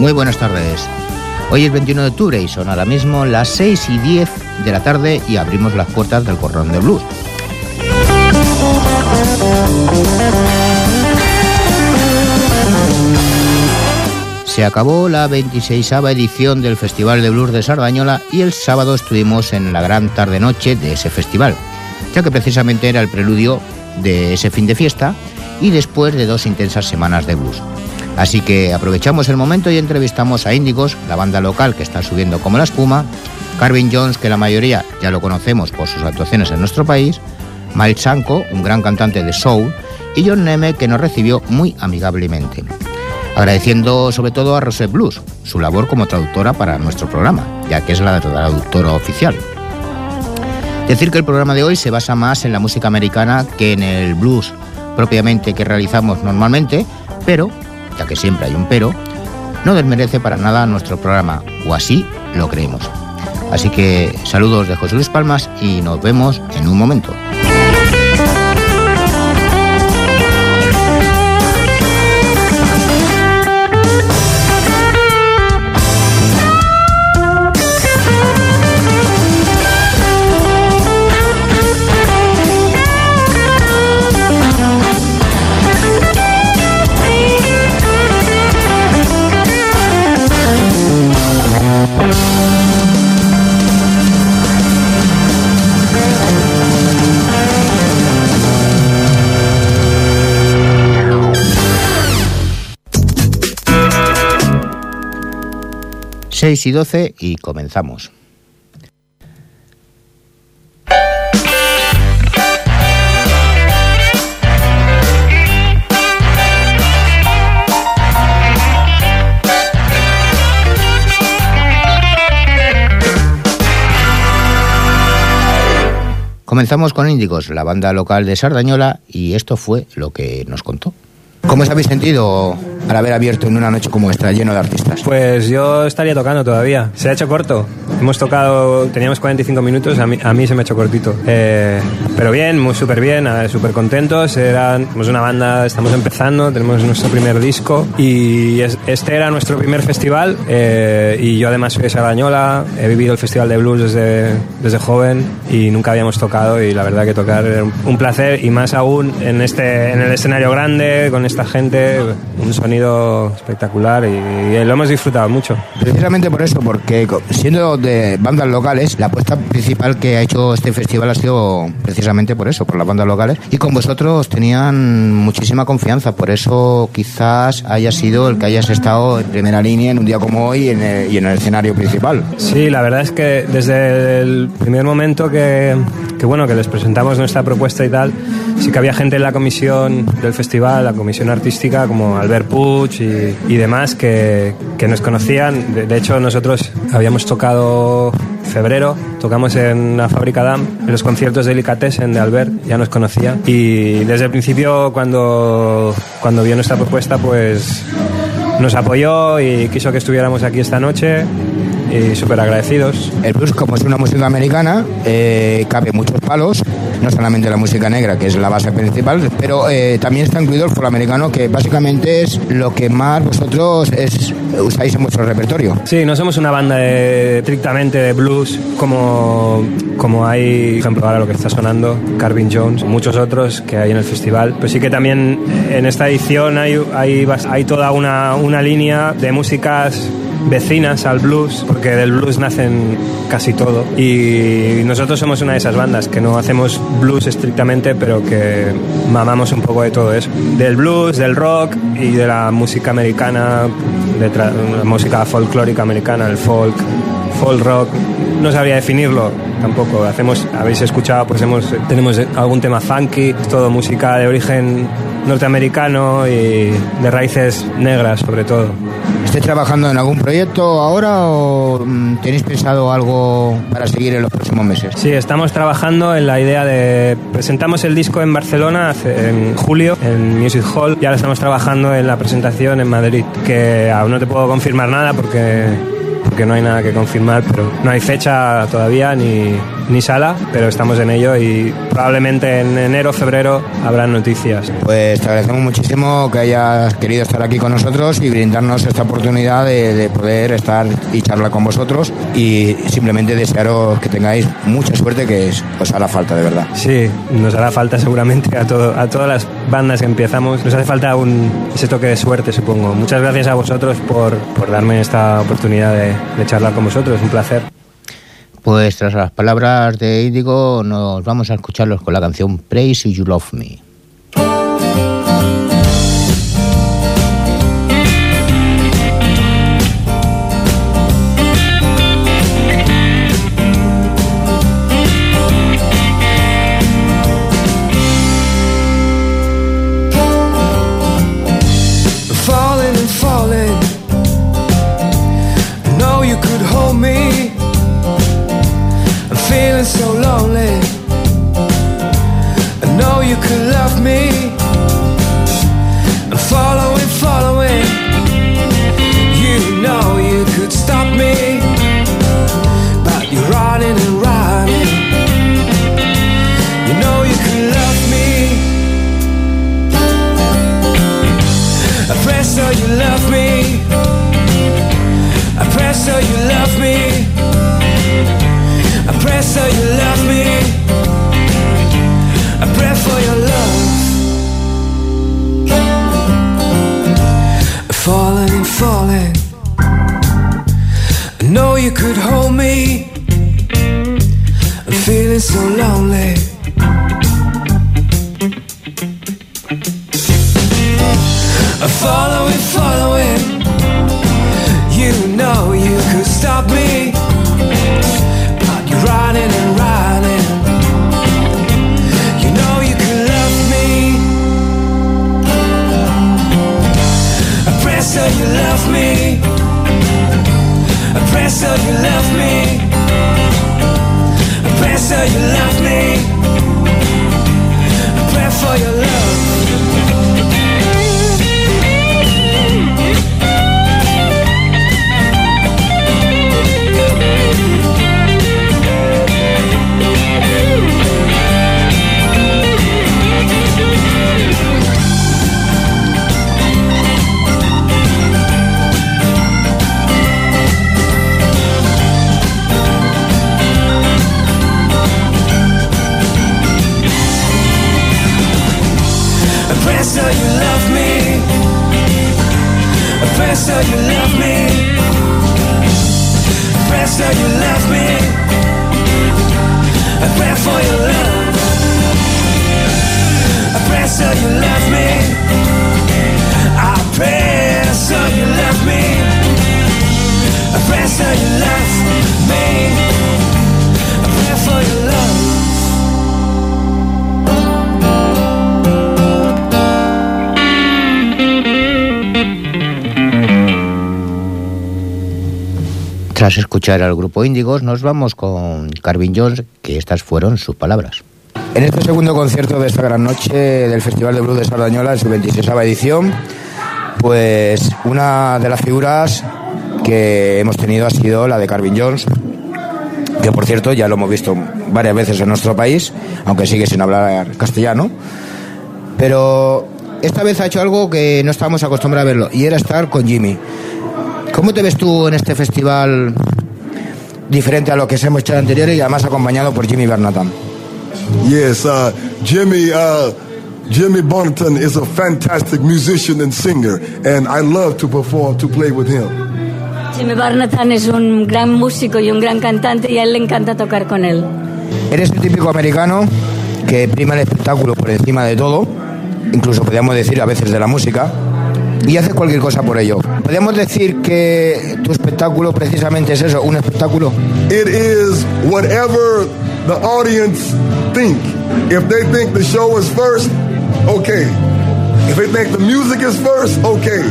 Muy buenas tardes. Hoy es 21 de octubre y son ahora mismo las 6 y 10 de la tarde y abrimos las puertas del Corrón de Blues. Se acabó la 26 edición del Festival de Blues de Sardañola y el sábado estuvimos en la gran tarde-noche de ese festival, ya que precisamente era el preludio de ese fin de fiesta y después de dos intensas semanas de blues. Así que aprovechamos el momento y entrevistamos a Índigos, la banda local que está subiendo como la espuma, Carvin Jones, que la mayoría ya lo conocemos por sus actuaciones en nuestro país, Miles Sanko, un gran cantante de soul, y John Neme, que nos recibió muy amigablemente. Agradeciendo sobre todo a Rosette Blues, su labor como traductora para nuestro programa, ya que es la traductora oficial. Decir que el programa de hoy se basa más en la música americana que en el blues propiamente que realizamos normalmente, pero que siempre hay un pero, no desmerece para nada nuestro programa, o así lo creemos. Así que saludos de José Luis Palmas y nos vemos en un momento. 6 y 12 y comenzamos. Comenzamos con Índigos, la banda local de Sardañola, y esto fue lo que nos contó. ¿Cómo os habéis sentido al haber abierto en una noche como esta, lleno de artistas? Pues yo estaría tocando todavía. Se ha hecho corto. Hemos tocado, teníamos 45 minutos, a mí, a mí se me ha hecho cortito. Eh, pero bien, muy súper bien, súper contentos. Eran, somos una banda, estamos empezando, tenemos nuestro primer disco y este era nuestro primer festival. Eh, y yo además soy de Sardañola, he vivido el Festival de Blues desde, desde joven y nunca habíamos tocado y la verdad que tocar era un placer y más aún en, este, en el escenario grande, con esta gente, un sonido espectacular y, lo hemos disfrutado mucho. Precisamente por eso, porque siendo de bandas locales, la apuesta principal que ha hecho este festival ha sido precisamente por eso, por las bandas locales. Y con vosotros tenían muchísima confianza, por eso quizás haya sido el que hayas estado en primera línea en un día como hoy y en el, escenario principal. Sí, la verdad es que desde el primer momento que, que, bueno, que les presentamos nuestra propuesta y tal, sí que había gente en la comisión del festival, la comisión artística como Albert Puig y, demás que, que, nos conocían. De, hecho, nosotros habíamos tocado febrero, tocamos en la fábrica DAM, en los conciertos de Delicatessen de Albert, ya nos conocía. Y desde el principio, cuando, cuando vio nuestra propuesta, pues nos apoyó y quiso que estuviéramos aquí esta noche y súper agradecidos. El blues, como es una música americana, eh, cabe muchos palos, no solamente la música negra, que es la base principal, pero eh, también está incluido el americano, que básicamente es lo que más vosotros es, usáis en vuestro repertorio. Sí, no somos una banda estrictamente de blues como, como hay, por ejemplo, ahora lo que está sonando, Carvin Jones, muchos otros que hay en el festival. Pues sí que también en esta edición hay, hay, hay toda una, una línea de músicas vecinas al blues, porque del blues nacen casi todo. Y nosotros somos una de esas bandas que no hacemos blues estrictamente, pero que mamamos un poco de todo eso. Del blues, del rock y de la música americana, de la música folclórica americana, el folk, folk rock. No sabría definirlo tampoco. Hacemos, habéis escuchado, pues hemos, tenemos algún tema funky, todo música de origen norteamericano y de raíces negras sobre todo. ¿Estáis trabajando en algún proyecto ahora o mm, tenéis pensado algo para seguir en los próximos meses? Sí, estamos trabajando en la idea de... Presentamos el disco en Barcelona en julio, en Music Hall, y ahora estamos trabajando en la presentación en Madrid, que aún no te puedo confirmar nada porque porque no hay nada que confirmar, pero no hay fecha todavía ni, ni sala, pero estamos en ello y probablemente en enero, febrero habrá noticias. Pues te agradecemos muchísimo que hayas querido estar aquí con nosotros y brindarnos esta oportunidad de, poder estar y charlar con vosotros y simplemente desearos que tengáis mucha suerte que os hará falta de verdad. Sí, nos hará falta seguramente a, todo, a todas las bandas que empezamos, nos hace falta un, ese toque de suerte supongo. Muchas gracias a vosotros por, por darme esta oportunidad de, de charlar con vosotros, un placer. Pues tras las palabras de Índigo nos vamos a escucharlos con la canción Praise You Love Me. past so you left me. A so you left me. A prayer for your love. Pray so you love me. Pray so you love me. I pray for your love. You love me. I pray so you love me. I pray so you love me. Tras escuchar al grupo Índigos, nos vamos con Carvin Jones, que estas fueron sus palabras. En este segundo concierto de esta gran noche del Festival de Blues de Sardañola, en su 26 edición, pues una de las figuras que hemos tenido ha sido la de Carvin Jones, que por cierto ya lo hemos visto varias veces en nuestro país, aunque sigue sin hablar castellano. Pero esta vez ha hecho algo que no estábamos acostumbrados a verlo, y era estar con Jimmy. ¿Cómo te ves tú en este festival diferente a lo que hemos hecho anteriores y además acompañado por Jimmy Bernatan? Yes, uh, Jimmy, uh, Jimmy Bonington is a fantastic musician and singer, and I love to perform, to play with him. Jimmy Barnatan es un gran músico y un gran cantante y a él le encanta tocar con él. Eres el típico americano que prima el espectáculo por encima de todo, incluso podríamos decir a veces de la música, y haces cualquier cosa por ello. ¿Podríamos decir que tu espectáculo precisamente es eso, un espectáculo? It is whatever the audience think. If they think the show is first, okay. If they think the music is first, okay.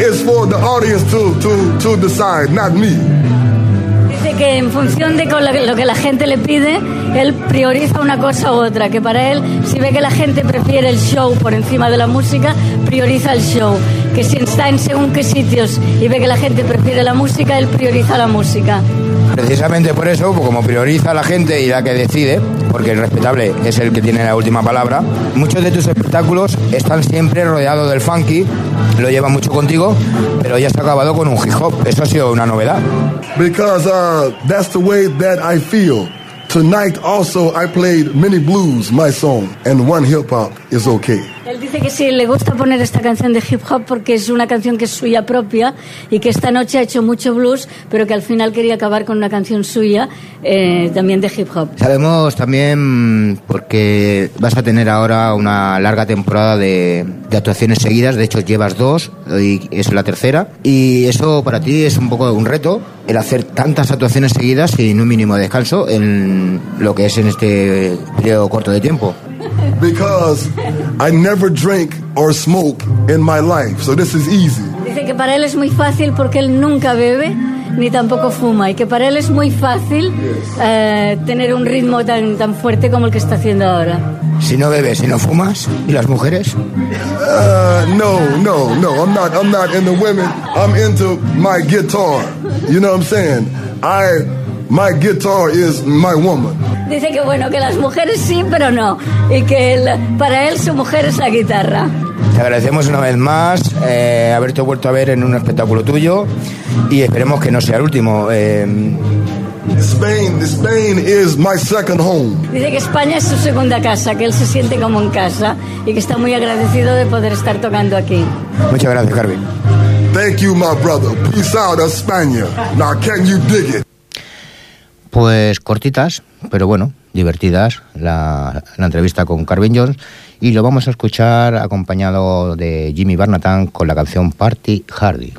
It's for the audience to, to, to decide, not me. Dice que en función de con lo que la gente le pide, él prioriza una cosa u otra. Que para él, si ve que la gente prefiere el show por encima de la música, prioriza el show. Que si está en según qué sitios y ve que la gente prefiere la música, él prioriza la música. Precisamente por eso, pues como prioriza a la gente y la que decide, porque el respetable es el que tiene la última palabra, muchos de tus espectáculos están siempre rodeados del funky, lo lleva mucho contigo, pero ya está acabado con un hip hop. Eso ha sido una novedad. Because uh, that's the way that I feel. Tonight also I played many blues, my song, and one hip hop is okay. Dice que sí, le gusta poner esta canción de hip hop porque es una canción que es suya propia y que esta noche ha hecho mucho blues, pero que al final quería acabar con una canción suya eh, también de hip hop. Sabemos también, porque vas a tener ahora una larga temporada de, de actuaciones seguidas, de hecho llevas dos y es la tercera, y eso para ti es un poco un reto, el hacer tantas actuaciones seguidas sin un mínimo de descanso en lo que es en este periodo corto de tiempo. Because I never drink or smoke in my life, so this is easy. Dice que para él es muy fácil porque él nunca bebe ni tampoco fuma y que para él es muy fácil eh, tener un ritmo tan, tan fuerte como el que está haciendo ahora. Si no bebes, si no fumas, ¿y las mujeres? Uh, no, no, no. I'm not. I'm not into women. I'm into my guitar. You know what I'm saying? I, my guitar is my woman. Dice que bueno, que las mujeres sí, pero no. Y que él- para él su mujer es la guitarra. Te agradecemos una vez más eh, haberte vuelto a ver en un espectáculo tuyo y esperemos que no sea el último. Eh, Spain, Spain is my second home. Dice que España es su segunda casa, que él se siente como en casa y que está muy agradecido de poder estar tocando aquí. muchas gracias, Carmen. Thank you, my brother. Peace out, España. Now, can you dig it? Pues cortitas, pero bueno, divertidas, la, la entrevista con Carmen Jones. Y lo vamos a escuchar acompañado de Jimmy Barnatan con la canción Party Hardy.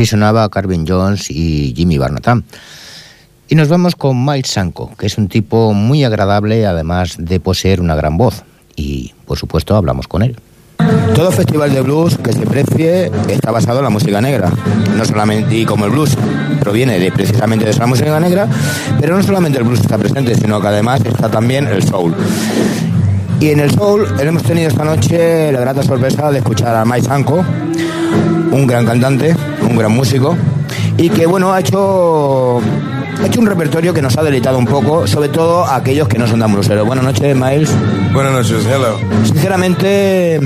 Así sonaba Carvin Jones y Jimmy Barnatán. Y nos vamos con Miles Sanko, que es un tipo muy agradable, además de poseer una gran voz. Y, por supuesto, hablamos con él. Todo festival de blues que se precie está basado en la música negra. No solamente, y como el blues proviene de, precisamente de esa música negra, pero no solamente el blues está presente, sino que además está también el soul. Y en el soul hemos tenido esta noche la grata sorpresa de escuchar a Mike Sanko, un gran cantante, un gran músico, y que bueno, ha hecho, ha hecho un repertorio que nos ha deleitado un poco, sobre todo a aquellos que no son tan blueseros. Buenas noches, Miles. Buenas noches, hello. Sinceramente,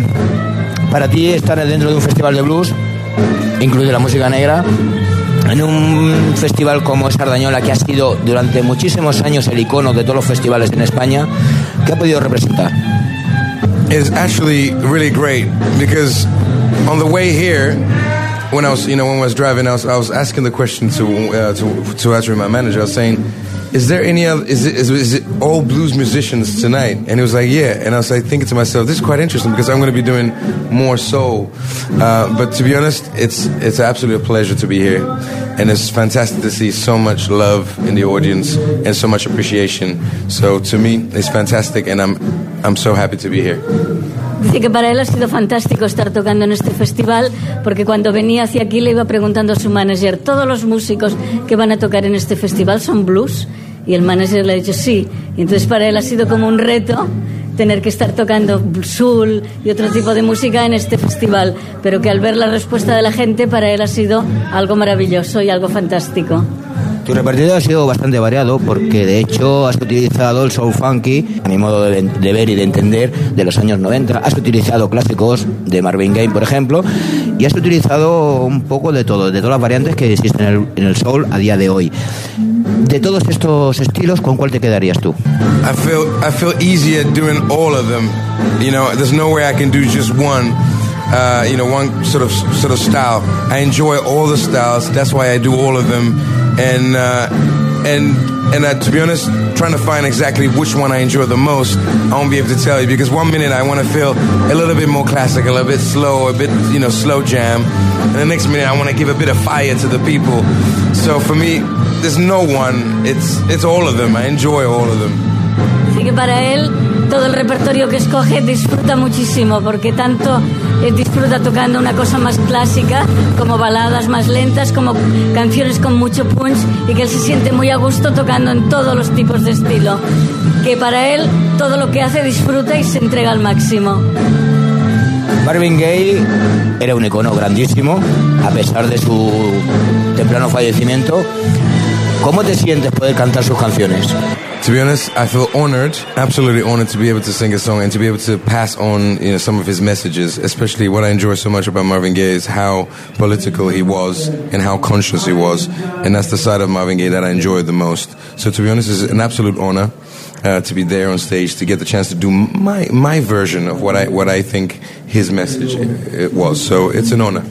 para ti estar dentro de un festival de blues, incluye la música negra, en un festival como Sardañola, que ha sido durante muchísimos años el icono de todos los festivales en España, ¿qué ha podido representar? It's actually really great because on the way here, when I was, you know, when I was driving, I was, I was asking the question to, uh, to, to actually my manager. I was saying, is there any other, is it, is, is it all blues musicians tonight? And he was like, yeah. And I was like thinking to myself, this is quite interesting because I'm going to be doing more soul. Uh, but to be honest, it's, it's absolutely a pleasure to be here. And it's fantastic to see so much love in the audience and so much appreciation. So to me, it's fantastic and I'm, I'm so happy to be here. Dice que para él ha sido fantástico estar tocando en este festival porque cuando venía hacia aquí le iba preguntando a su manager, ¿todos los músicos que van a tocar en este festival son blues? Y el manager le ha dicho sí. Y entonces para él ha sido como un reto tener que estar tocando soul y otro tipo de música en este festival, pero que al ver la respuesta de la gente para él ha sido algo maravilloso y algo fantástico. Tu repertorio ha sido bastante variado porque de hecho has utilizado el soul funky, a mi modo de, de, ver y de entender, de los años 90. Has utilizado clásicos de Marvin Gaye, por ejemplo, y has utilizado un poco de todo, de todas las variantes que existen en el, en el soul a día de hoy. De todos estos estilos, ¿con cuál te quedarías tú? I feel I feel easier doing all of them. You know, there's no way I can do just one. Uh, you know, one sort of sort of style. I enjoy all the styles. That's why I do all of them. And uh, and and uh, to be honest, trying to find exactly which one I enjoy the most, I won't be able to tell you because one minute I want to feel a little bit more classical, a little bit slow, a bit you know slow jam, and the next minute I want to give a bit of fire to the people. So for me, there's no one. It's it's all of them. I enjoy all of them. Todo el repertorio que escoge disfruta muchísimo porque tanto eh, disfruta tocando una cosa más clásica como baladas más lentas, como canciones con mucho punch y que él se siente muy a gusto tocando en todos los tipos de estilo. Que para él todo lo que hace disfruta y se entrega al máximo. Marvin Gaye era un icono grandísimo, a pesar de su temprano fallecimiento. ¿Cómo te sientes poder cantar sus canciones? To be honest, I feel honored, absolutely honored to be able to sing a song and to be able to pass on, you know, some of his messages. Especially what I enjoy so much about Marvin Gaye is how political he was and how conscious he was, and that's the side of Marvin Gaye that I enjoy the most. So to be honest, it's an absolute honor uh, to be there on stage to get the chance to do my my version of what I what I think his message it was. So it's an honor.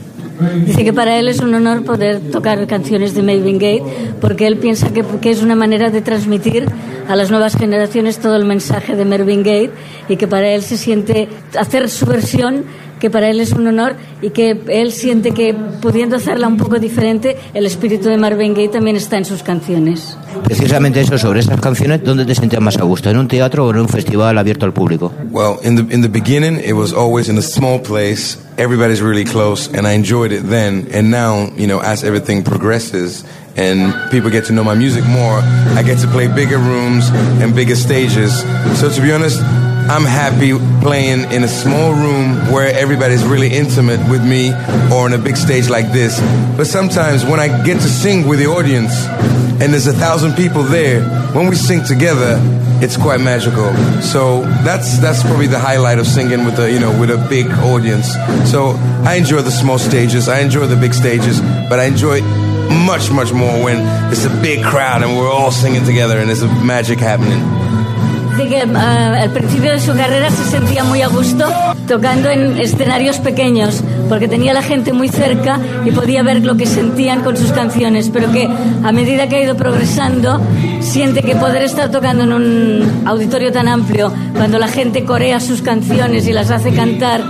Dice que para él es un honor poder tocar canciones de Marvin Gaye porque él piensa que, que, es una manera de transmitir a las nuevas generaciones todo el mensaje de Marvin Gaye y que para él se siente hacer su versión que para él es un honor y que él siente que pudiendo hacerla un poco diferente el espíritu de Marvin Gaye también está en sus canciones. Precisamente eso sobre estas canciones, ¿dónde te sentías más a gusto? ¿En un teatro o en un festival abierto al público? Well, in the in the beginning, it was always in a small place. Everybody's really close, and I enjoyed it then. And now, you know, as everything progresses and people get to know my music more, I get to play bigger rooms and bigger stages. So to be honest, I'm happy playing in a small room where everybody's really intimate with me or on a big stage like this. But sometimes when I get to sing with the audience and there's a thousand people there, when we sing together, it's quite magical. So that's that's probably the highlight of singing with a you know with a big audience. So I enjoy the small stages, I enjoy the big stages, but I enjoy much much more when it's a big crowd and we're all singing together and there's a magic happening. Dice que uh, al principio de su carrera se sentía muy a gusto tocando en escenarios pequeños, porque tenía la gente muy cerca y podía ver lo que sentían con sus canciones, pero que a medida que ha ido progresando, siente que poder estar tocando en un auditorio tan amplio, cuando la gente corea sus canciones y las hace cantar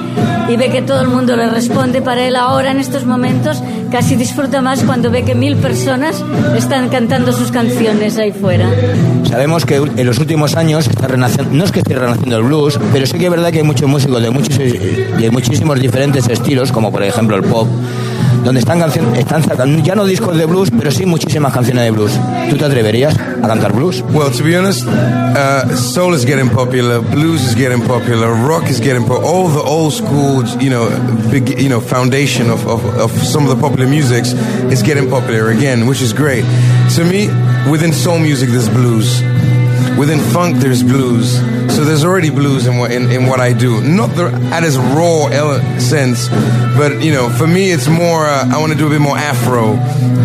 y ve que todo el mundo le responde, para él ahora en estos momentos casi disfruta más cuando ve que mil personas están cantando sus canciones ahí fuera. Sabemos que en los últimos años está renaciendo, no es que esté renaciendo el blues, pero sí que es verdad que hay muchos músicos de, muchos, de muchísimos diferentes estilos, como por ejemplo el pop, donde están, canciones, están sacando ya no discos de blues, pero sí muchísimas canciones de blues. ¿Tú te atreverías a cantar blues? Well, to be honest, uh, soul is getting popular, blues is getting popular, rock is getting popular. All the old school, you know, big, you know, foundation of, of, of some of the popular musics is getting popular again, which is great. To me, within soul music, there's blues. Within funk, there's blues. So there's already blues in what in, in what I do. Not the, at its raw ele- sense, but you know, for me, it's more. Uh, I want to do a bit more Afro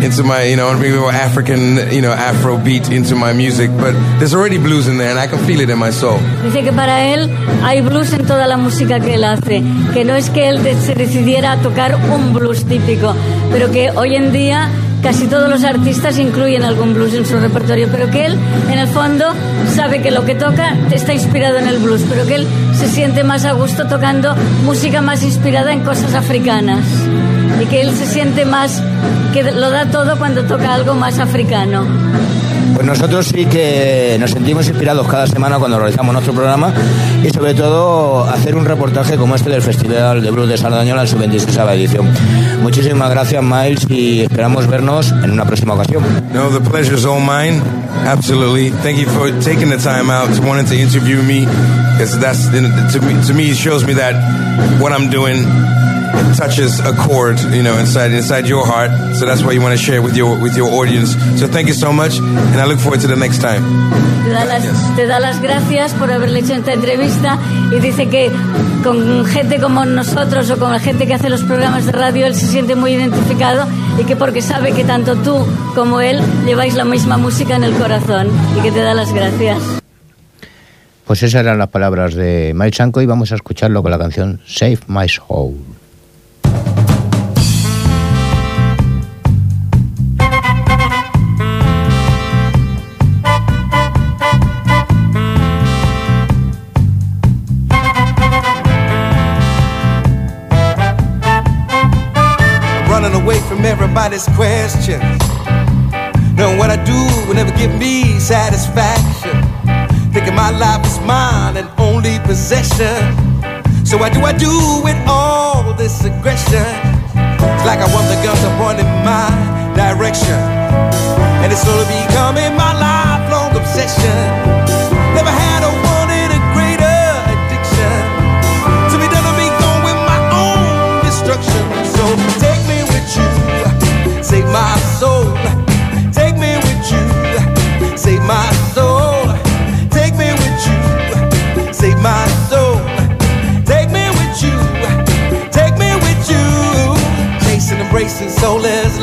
into my, you know, I want to bring a bit more African, you know, Afro beat into my music. But there's already blues in there, and I can feel it in my soul. Dice que para él hay blues en toda la música que él hace, que no es que él se decidiera a tocar un blues típico, pero que hoy en día casi todos los artistas incluyen algún blues en su repertorio, pero que él en el fondo sabe que lo que toca está inspirado en el blues, pero que él se siente más a gusto tocando música más inspirada en cosas africanas y que él se siente más que lo da todo cuando toca algo más africano. Pues nosotros sí que nos sentimos inspirados cada semana cuando realizamos nuestro programa y sobre todo hacer un reportaje como este del Festival de Blues de Sardañola en su 26 edición. Muchísimas gracias Miles y esperamos vernos en una próxima ocasión. No, the pleasure's all mine. Absolutely. Thank you for taking the time out to wanting to interview me, because that's to me. To me, shows me that what I'm doing touches a chord, you know, inside inside your heart. So that's why you want to share with your with your audience. So thank you so much, and I look forward to the next time. Te da, las, te da las gracias por haberle hecho esta entrevista y dice que con gente como nosotros o con la gente que hace los programas de radio él se siente muy identificado y que porque sabe que tanto tú como él lleváis la misma música en el corazón y que te da las gracias. Pues esas eran las palabras de Mike Sanko y vamos a escucharlo con la canción Save My Soul. From everybody's questions. Knowing what I do will never give me satisfaction. Thinking my life is mine and only possession. So why do I do with all this aggression? It's like I want the guns are pointing my direction. And it's slowly becoming my lifelong obsession.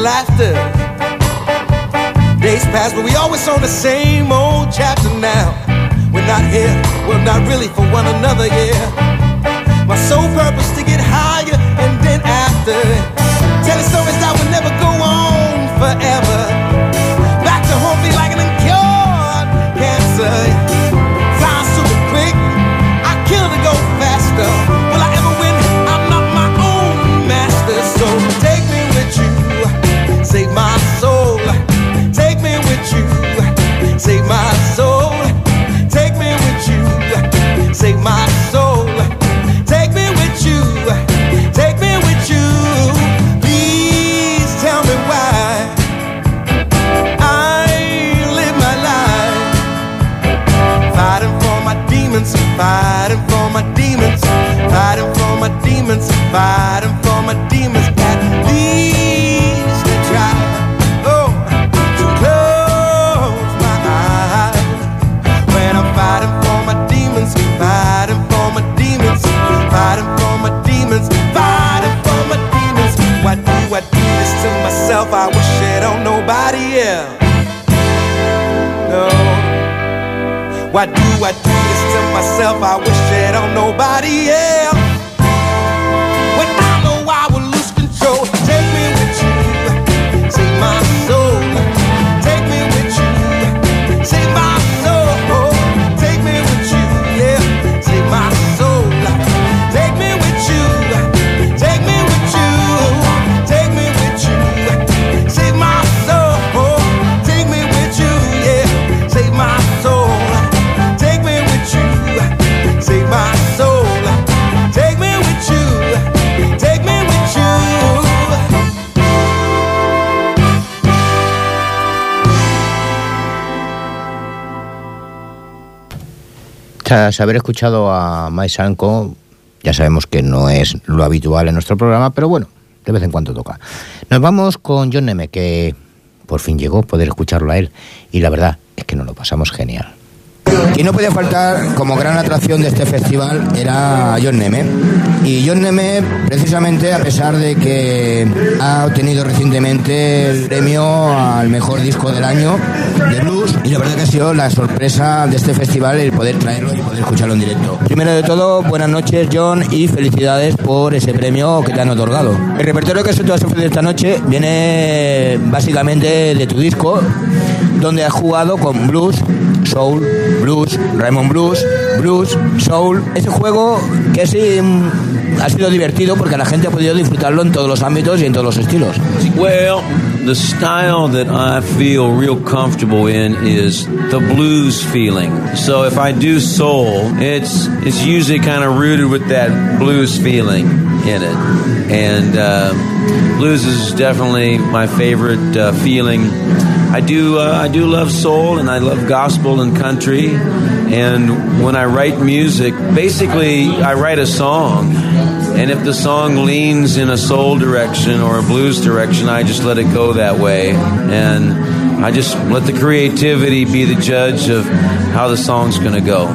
Laughter. Days pass, but we always on the same old chapter now. We're not here, we're not really for one another, yeah. My sole purpose to get higher and then after telling stories that will never go on forever. Fighting for my demons. At least I try. Oh, to close my eyes when I'm fighting for my demons, fighting for my demons, fighting for my demons, fighting for my demons. Why do I do this to myself? I wish it on nobody else. No. Why do I do this to myself? I wish it on nobody else. Haber escuchado a Mike Sanko, ya sabemos que no es lo habitual en nuestro programa, pero bueno, de vez en cuando toca. Nos vamos con John Neme, que por fin llegó poder escucharlo a él, y la verdad es que nos lo pasamos genial. Y no podía faltar, como gran atracción de este festival, era John Neme. Y John Neme, precisamente, a pesar de que ha obtenido recientemente el premio al mejor disco del año de blues, y la verdad que ha sido la sorpresa de este festival el poder traerlo y poder escucharlo en directo. Primero de todo, buenas noches, John, y felicidades por ese premio que te han otorgado. El repertorio que se te va a ofrecer esta noche viene básicamente de tu disco, donde has jugado con blues, soul, blues, Raymond Blues, blues, soul. Ese juego que mm, ha sido divertido porque la gente ha podido disfrutarlo en todos los ámbitos y en todos los estilos. Well, the style that I feel real comfortable in is the blues feeling. So if I do soul, it's it's usually kind of rooted with that blues feeling in it, and uh, blues is definitely my favorite uh, feeling. I do uh, I do love soul and I love gospel and country, and when I write music, basically I write a song. And if the song leans in a soul direction or a blues direction, I just let it go that way. And I just let the creativity be the judge of how the song's going to go.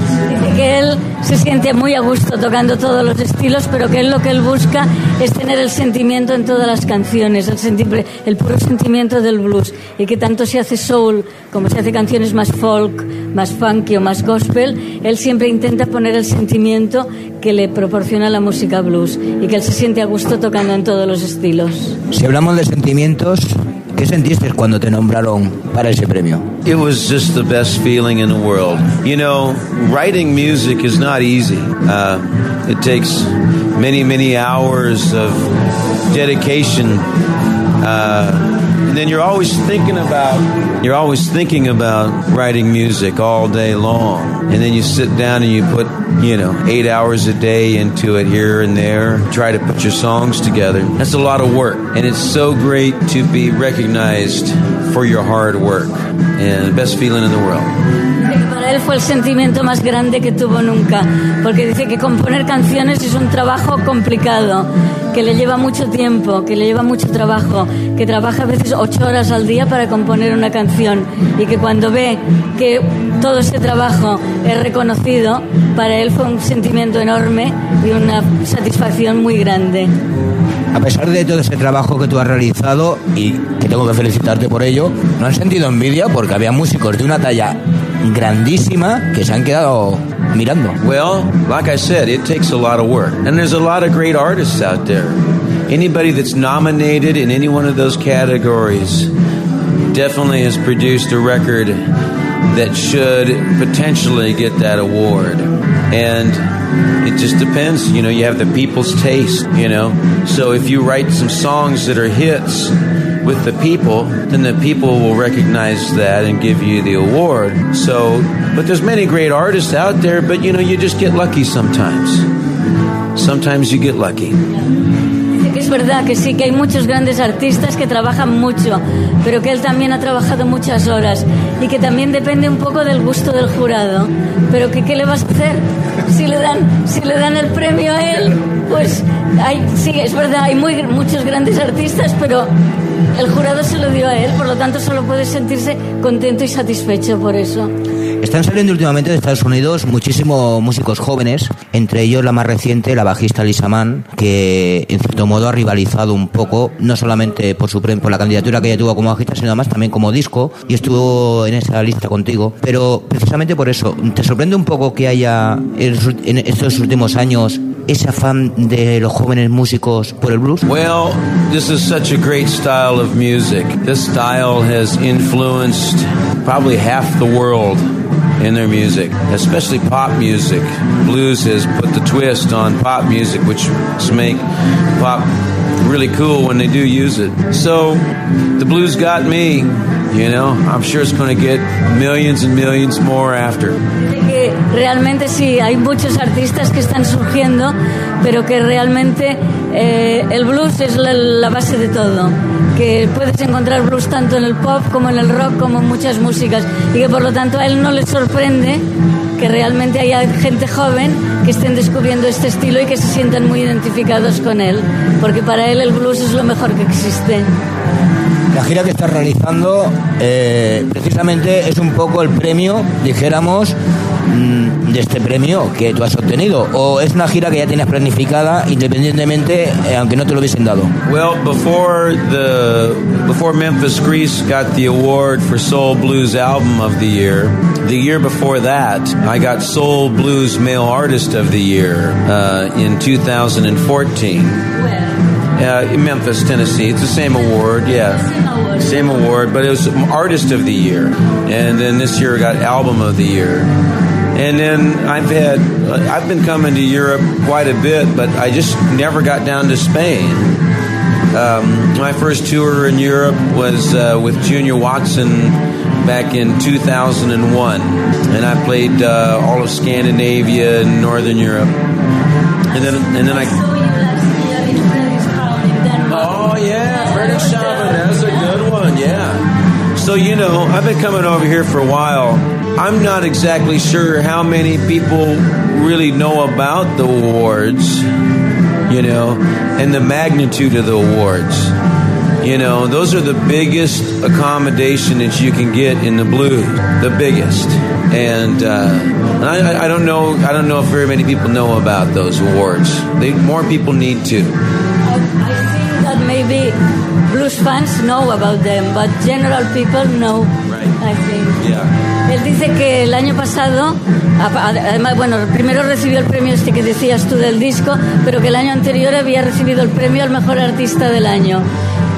Que él se siente muy a gusto tocando todos los estilos, pero que él lo que él busca es tener el sentimiento en todas las canciones, el, el puro sentimiento del blues. Y que tanto se hace soul como se hace canciones más folk, más funky o más gospel, él siempre intenta poner el sentimiento que le proporciona la música blues y que él se siente a gusto tocando en todos los estilos. Si hablamos de sentimientos, ¿qué sentiste cuando te nombraron para ese premio? It was just the best feeling in the world. You know, writing music is not easy. Uh, it takes many, many hours of dedication. Uh, then you're always thinking about you're always thinking about writing music all day long. And then you sit down and you put, you know, eight hours a day into it here and there, try to put your songs together. That's a lot of work. And it's so great to be recognized for your hard work. And the best feeling in the world. Él fue el sentimiento más grande que tuvo nunca, porque dice que componer canciones es un trabajo complicado, que le lleva mucho tiempo, que le lleva mucho trabajo, que trabaja a veces ocho horas al día para componer una canción y que cuando ve que todo ese trabajo es reconocido, para él fue un sentimiento enorme y una satisfacción muy grande. A pesar de todo ese trabajo que tú has realizado y que tengo que felicitarte por ello, ¿no has sentido envidia? Porque había músicos de una talla grandísima que se han quedado mirando. Well, like I said, it takes a lot of work. And there's a lot of great artists out there. Anybody that's nominated in any one of those categories definitely has produced a record that should potentially get that award. And it just depends. You know, you have the people's taste, you know. So if you write some songs that are hits with the people, then the people will recognize that and give you the award. So, but there's many great artists out there, but you know, you just get lucky sometimes. Sometimes you get lucky. Es verdad que sí, que hay muchos grandes artistas que trabajan mucho, pero que él también ha trabajado muchas horas y que también depende un poco del gusto del jurado. Pero que qué le vas a hacer si le dan, si le dan el premio a él, pues sí, es verdad, hay muy, muchos grandes artistas, pero el jurado se lo dio a él, por lo tanto solo puede sentirse contento y satisfecho por eso. Están saliendo últimamente de Estados Unidos muchísimos músicos jóvenes, entre ellos la más reciente, la bajista Lisa Mann, que en cierto modo ha rivalizado un poco, no solamente por, su, por la candidatura que ella tuvo como bajista, sino además también como disco, y estuvo en esa lista contigo. Pero precisamente por eso, ¿te sorprende un poco que haya en estos últimos años ese afán de los jóvenes músicos por el blues? Well, this is such a great style of music. This style has influenced probably half the world in their music, especially pop music. Blues has put the twist on pop music, which make pop really cool when they do use it. So the blues got me. You know, I'm sure it's going to get millions and millions more after. Realmente sí, hay muchos artistas que están surgiendo, pero que realmente eh, el blues es la, base de todo. Que puedes encontrar blues tanto en el pop como en el rock, como en muchas músicas. Y que por lo tanto a él no le sorprende que realmente haya gente joven que estén descubriendo este estilo y que se sientan muy identificados con él, porque para él el blues es lo mejor que existe. La gira que estás realizando eh, precisamente es un poco el premio, dijéramos, de este premio que tú has obtenido. ¿O es una gira que ya tienes planificada independientemente, eh, aunque no te lo hubiesen dado? Well, before the before Memphis Grease got the award for Soul Blues Album of the Year, the year before that, I got Soul Blues Male Artist of the Year uh, in 2014. Uh, in Memphis, Tennessee. It's the same award, yeah. Same award, but it was Artist of the Year. And then this year I got Album of the Year. And then I've had, uh, I've been coming to Europe quite a bit, but I just never got down to Spain. Um, my first tour in Europe was uh, with Junior Watson back in 2001, and I played uh, all of Scandinavia and Northern Europe. And then, and then I. Oh yeah, that's a good one. Yeah. So you know, I've been coming over here for a while. I'm not exactly sure how many people really know about the awards, you know, and the magnitude of the awards. You know, those are the biggest accommodation that you can get in the blues, the biggest. And, uh, I, I don't know, I don't know if very many people know about those awards. They, more people need to. I think that maybe blues fans know about them, but general people know, Yeah. Él dice que el año pasado, además, bueno, primero recibió el premio este que decías tú del disco, pero que el año anterior había recibido el premio al mejor artista del año.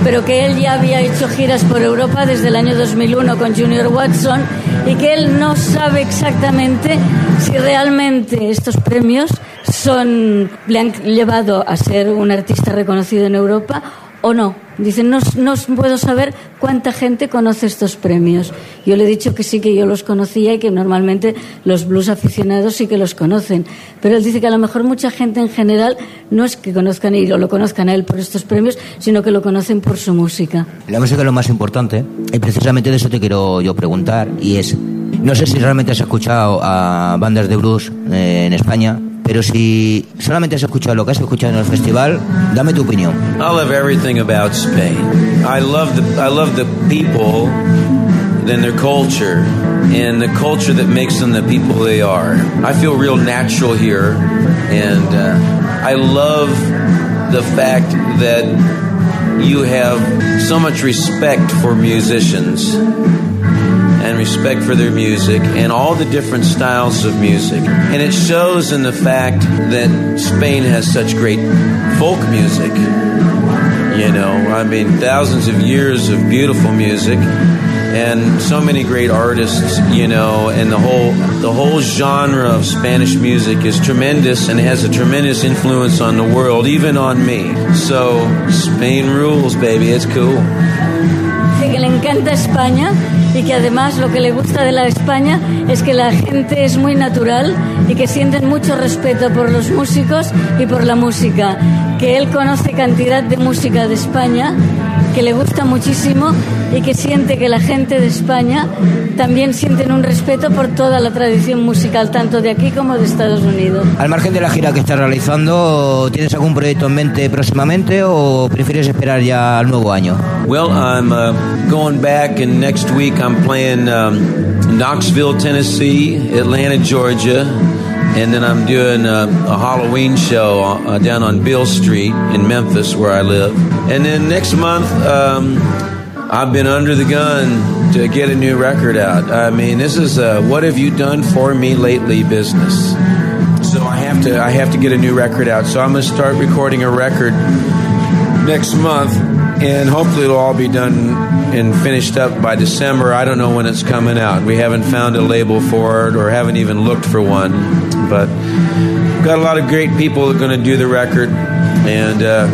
Pero que él ya había hecho giras por Europa desde el año 2001 con Junior Watson y que él no sabe exactamente si realmente estos premios son, le han llevado a ser un artista reconocido en Europa o no. Dicen, no, no puedo saber cuánta gente conoce estos premios. Yo le he dicho que sí, que yo los conocía y que normalmente los blues aficionados sí que los conocen. Pero él dice que a lo mejor mucha gente en general no es que conozcan y lo conozcan a él por estos premios, sino que lo conocen por su música. La música es lo más importante y precisamente de eso te quiero yo preguntar y es, no sé si realmente has escuchado a bandas de blues eh, en España, pero si solamente has escuchado lo que has escuchado en el festival, dame tu opinión. I love everything about Spain. I love the I love the people, then their culture, and the culture that makes them the people they are. I feel real natural here, and uh, I love the fact that you have so much respect for musicians and respect for their music and all the different styles of music. And it shows in the fact that Spain has such great folk music. You know, I mean, thousands of years of beautiful music and so many great artists, you know, and the whole the whole genre of Spanish music is tremendous and has a tremendous influence on the world, even on me. So, Spain rules, baby. It's cool. Encanta España y que además lo que le gusta de la España es que la gente es muy natural y que sienten mucho respeto por los músicos y por la música. Que él conoce cantidad de música de España, que le gusta muchísimo y que siente que la gente de España también sienten un respeto por toda la tradición musical, tanto de aquí como de Estados Unidos. Al margen de la gira que estás realizando, ¿tienes algún proyecto en mente próximamente o prefieres esperar ya al nuevo año? Well, I'm uh, going back, and next week I'm playing um, Knoxville, Tennessee, Atlanta, Georgia, and then I'm doing a, a Halloween show uh, down on Bill Street in Memphis, where I live. And then next month, um, I've been under the gun to get a new record out. I mean, this is a "What have you done for me lately?" business. So I have to, I have to get a new record out. So I'm going to start recording a record next month, and hopefully it'll all be done and finished up by December. I don't know when it's coming out. We haven't found a label for it or haven't even looked for one, but we've got a lot of great people that are going to do the record, and uh,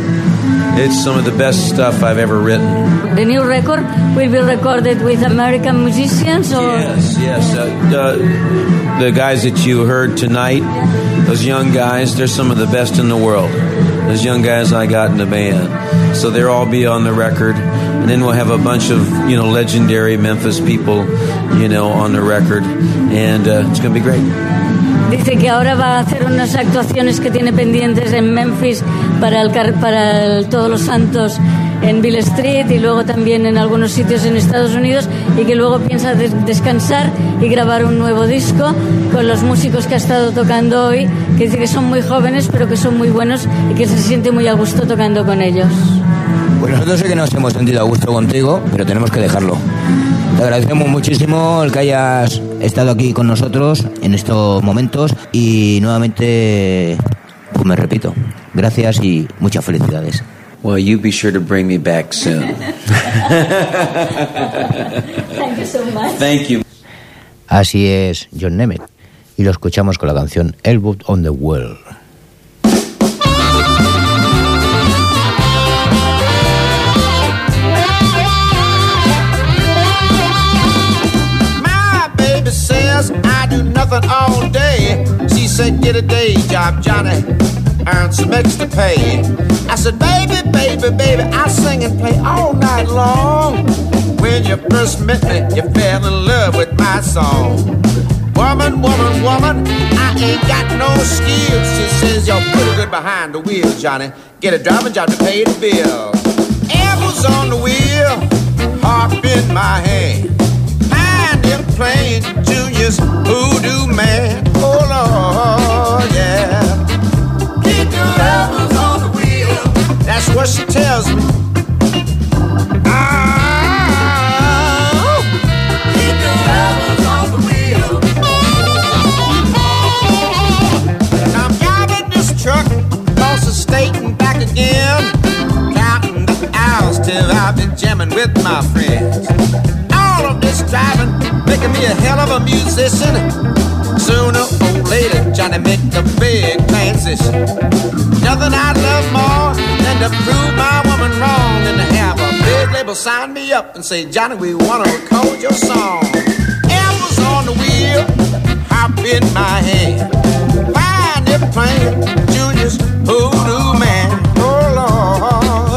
it's some of the best stuff I've ever written. The new record will be recorded with American musicians or Yes, yes. Uh, uh, the guys that you heard tonight, those young guys, they're some of the best in the world. Those young guys I got in the band. So they'll all be on the record. And then we'll have a bunch of, you know, legendary Memphis people, you know, on the record. And uh, it's going to be great. Dice que ahora va a hacer unas actuaciones que tiene pendientes en Memphis para, el, para el Todos los Santos en Bill Street y luego también en algunos sitios en Estados Unidos y que luego piensa des- descansar y grabar un nuevo disco con los músicos que ha estado tocando hoy, que dice que son muy jóvenes pero que son muy buenos y que se siente muy a gusto tocando con ellos. Pues nosotros sí que nos hemos sentido a gusto contigo, pero tenemos que dejarlo. Te agradecemos muchísimo el que hayas estado aquí con nosotros en estos momentos y nuevamente, pues me repito, gracias y muchas felicidades. Well, you be sure to bring me back soon. Thank you so much. Thank you. Así es John Nemeth. Y lo escuchamos con la canción Elbow on the Well. Nothing all day. She said, get a day job, Johnny. Earn some extra pay. I said, baby, baby, baby, I sing and play all night long. When you first met me, you fell in love with my song. Woman, woman, woman, I ain't got no skills. She says, you're pretty good behind the wheel, Johnny. Get a driving job to pay the bill. Elbows on the wheel, harp in my hand. Him playing Junior's voodoo man. Oh Lord, yeah. Keep your elbows on the wheel. That's what she tells me. Ah, keep your elbows on the wheel. I'm driving this truck across the state and back again. Counting the hours till I've been jamming with my friends. All of this driving, making me a hell of a musician. Sooner or later, Johnny make a big transition. Nothing I love more than to prove my woman wrong and to have a big label sign me up and say, Johnny, we wanna record your song. Elbows on the wheel, hop in my hand. It playing Junior's voodoo man. Oh Lord.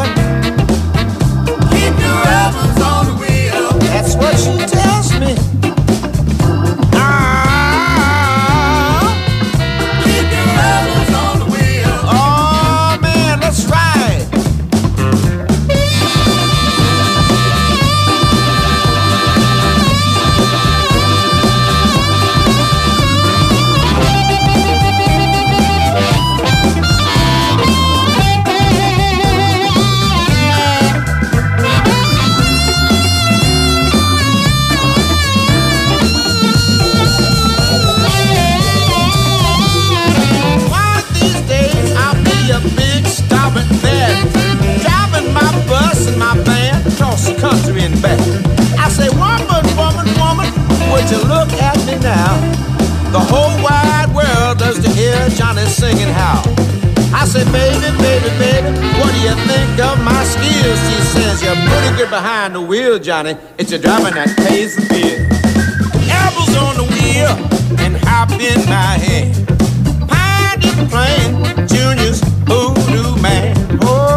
Now? The whole wide world does to hear Johnny singing how. I say, baby, baby, baby, what do you think of my skills? She says, you're pretty good behind the wheel, Johnny. It's your driving that pays the bill. Elbows on the wheel and hop in my hand. It playing Junior's voodoo man. Oh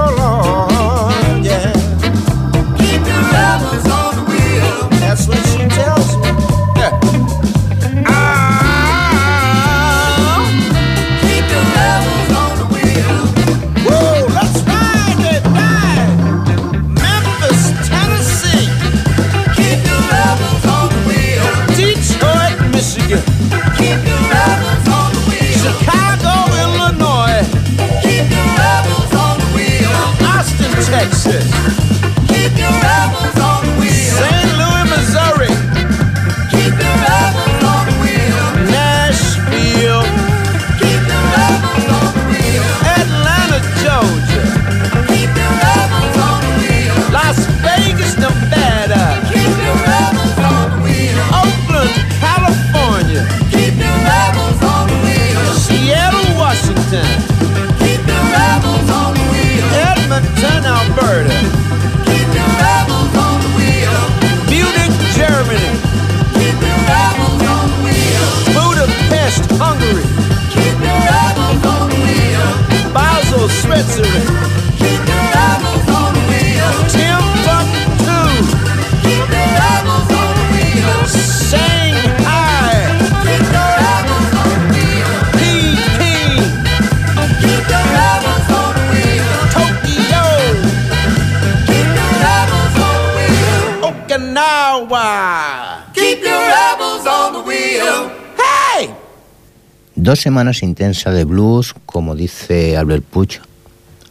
Dos semanas intensas de blues, como dice Albert Puch,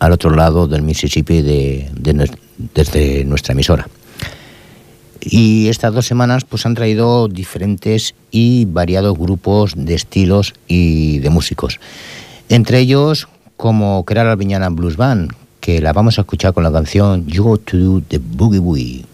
al otro lado del Mississippi de, desde nuestra emisora. Y estas dos semanas pues han traído diferentes y variados grupos de estilos y de músicos. Entre ellos, como crear la Viñana Blues Band, que la vamos a escuchar con la canción You Go to Do the Boogie Boogie.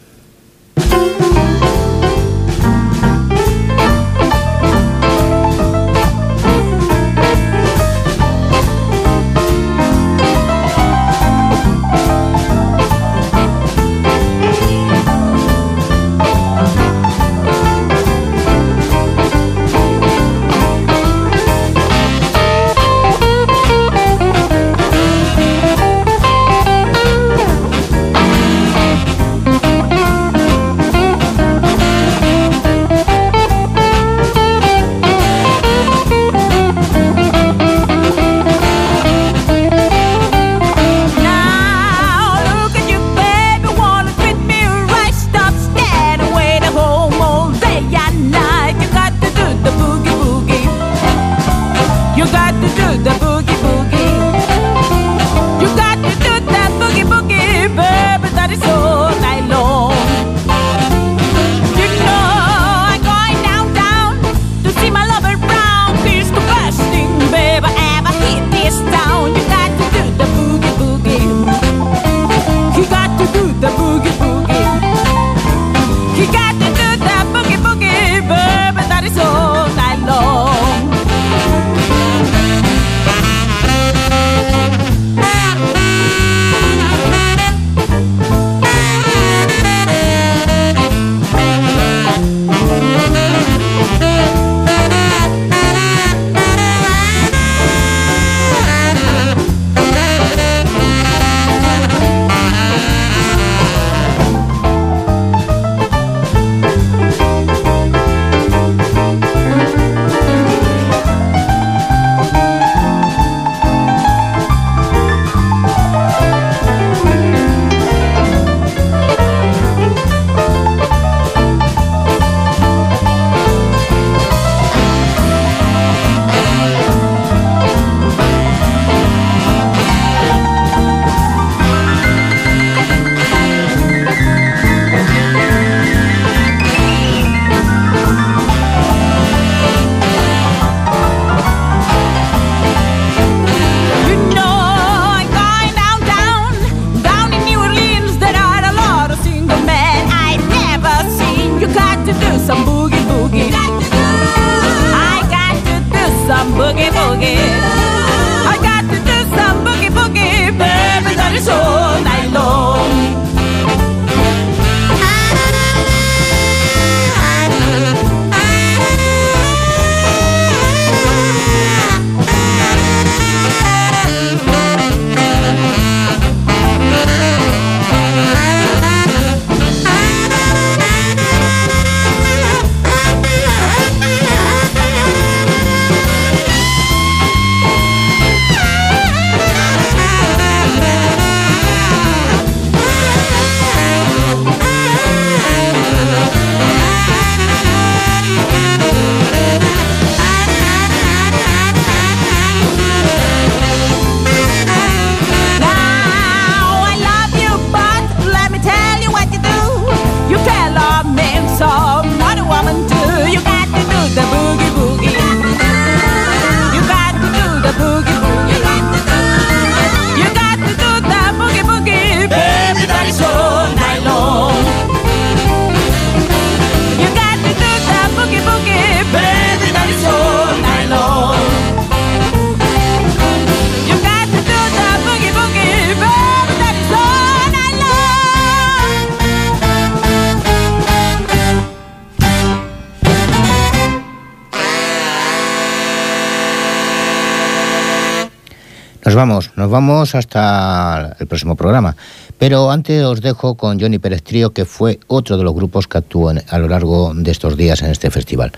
Vamos, hasta el próximo programa. Pero antes os dejo con Johnny Pérez Trío, que fue otro de los grupos que actuó a lo largo de estos días en este festival.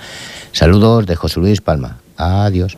Saludos de José Luis Palma. Adiós.